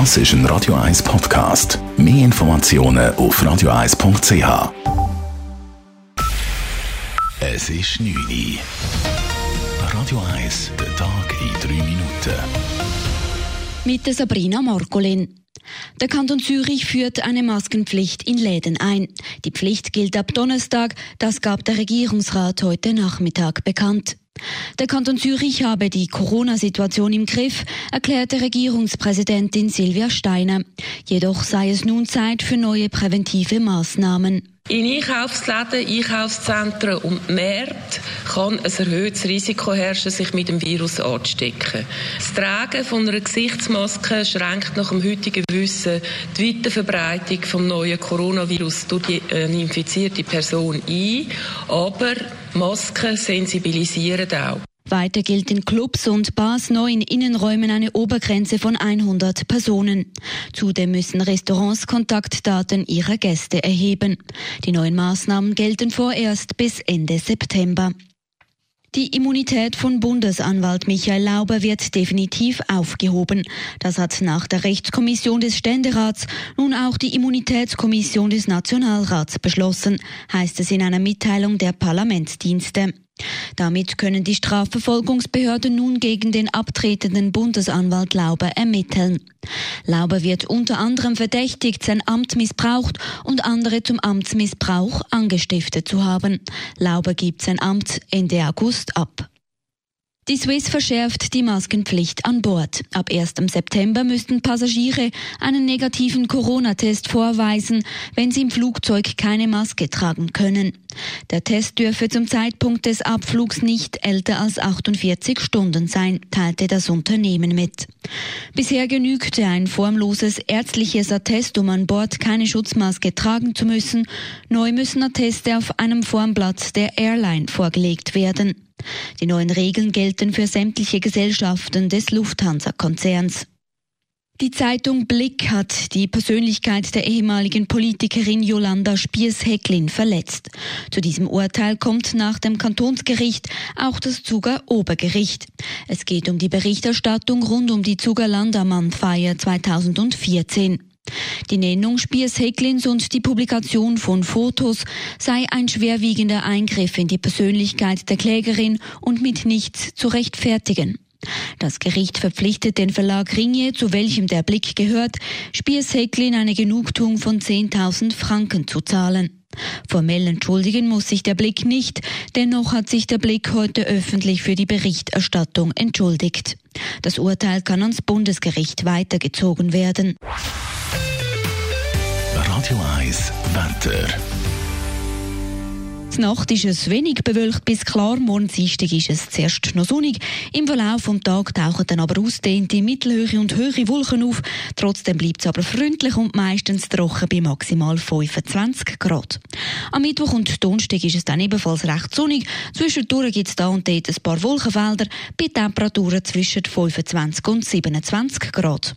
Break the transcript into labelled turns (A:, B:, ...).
A: Das ist ein Radio 1 Podcast. Mehr Informationen auf radio1.ch. Es ist 9 Uhr. Radio 1, der Tag in 3 Minuten.
B: Mit der Sabrina Markolin. Der Kanton Zürich führt eine Maskenpflicht in Läden ein. Die Pflicht gilt ab Donnerstag, das gab der Regierungsrat heute Nachmittag bekannt. Der Kanton Zürich habe die Corona-Situation im Griff, erklärte Regierungspräsidentin Silvia Steiner. Jedoch sei es nun Zeit für neue präventive Maßnahmen.
C: In Einkaufsläden, Einkaufszentren und Märkten kann ein erhöhtes Risiko herrschen, sich mit dem Virus anzustecken. Das Tragen von einer Gesichtsmaske schränkt nach dem heutigen Wissen die Weiterverbreitung vom neuen Coronavirus durch die äh, infizierte Person ein, aber Masken sensibilisieren auch.
B: Weiter gilt in Clubs und Bars neu in Innenräumen eine Obergrenze von 100 Personen. Zudem müssen Restaurants Kontaktdaten ihrer Gäste erheben. Die neuen Maßnahmen gelten vorerst bis Ende September. Die Immunität von Bundesanwalt Michael Lauber wird definitiv aufgehoben. Das hat nach der Rechtskommission des Ständerats nun auch die Immunitätskommission des Nationalrats beschlossen, heißt es in einer Mitteilung der Parlamentsdienste. Damit können die Strafverfolgungsbehörden nun gegen den abtretenden Bundesanwalt Lauber ermitteln. Lauber wird unter anderem verdächtigt, sein Amt missbraucht und andere zum Amtsmissbrauch angestiftet zu haben. Lauber gibt sein Amt Ende August ab. Die Swiss verschärft die Maskenpflicht an Bord. Ab 1. September müssten Passagiere einen negativen Corona-Test vorweisen, wenn sie im Flugzeug keine Maske tragen können. Der Test dürfe zum Zeitpunkt des Abflugs nicht älter als 48 Stunden sein, teilte das Unternehmen mit. Bisher genügte ein formloses ärztliches Attest, um an Bord keine Schutzmaske tragen zu müssen. Neu müssen Atteste auf einem Formblatt der Airline vorgelegt werden. Die neuen Regeln gelten für sämtliche Gesellschaften des Lufthansa-Konzerns. Die Zeitung Blick hat die Persönlichkeit der ehemaligen Politikerin Jolanda Spiers-Hecklin verletzt. Zu diesem Urteil kommt nach dem Kantonsgericht auch das Zuger Obergericht. Es geht um die Berichterstattung rund um die Zuger Landermann-Feier 2014. Die Nennung Spiers Hecklins und die Publikation von Fotos sei ein schwerwiegender Eingriff in die Persönlichkeit der Klägerin und mit nichts zu rechtfertigen. Das Gericht verpflichtet den Verlag Ringier, zu welchem der Blick gehört, Spiers Hecklin eine Genugtuung von 10.000 Franken zu zahlen. Formell entschuldigen muss sich der Blick nicht, dennoch hat sich der Blick heute öffentlich für die Berichterstattung entschuldigt. Das Urteil kann ans Bundesgericht weitergezogen werden.
A: Radio 1 Wetter.
B: Die Nacht ist es wenig bewölkt bis klar. Morgen Dienstag ist es zuerst noch sonnig. Im Verlauf des Tages tauchen dann aber ausdehnte mittelhöhe und höhere Wolken auf. Trotzdem bleibt es aber freundlich und meistens trocken bei maximal 25 Grad. Am Mittwoch und Donnerstag ist es dann ebenfalls recht sonnig. Zwischendurch gibt es da und dort ein paar Wolkenfelder bei Temperaturen zwischen 25 und 27 Grad.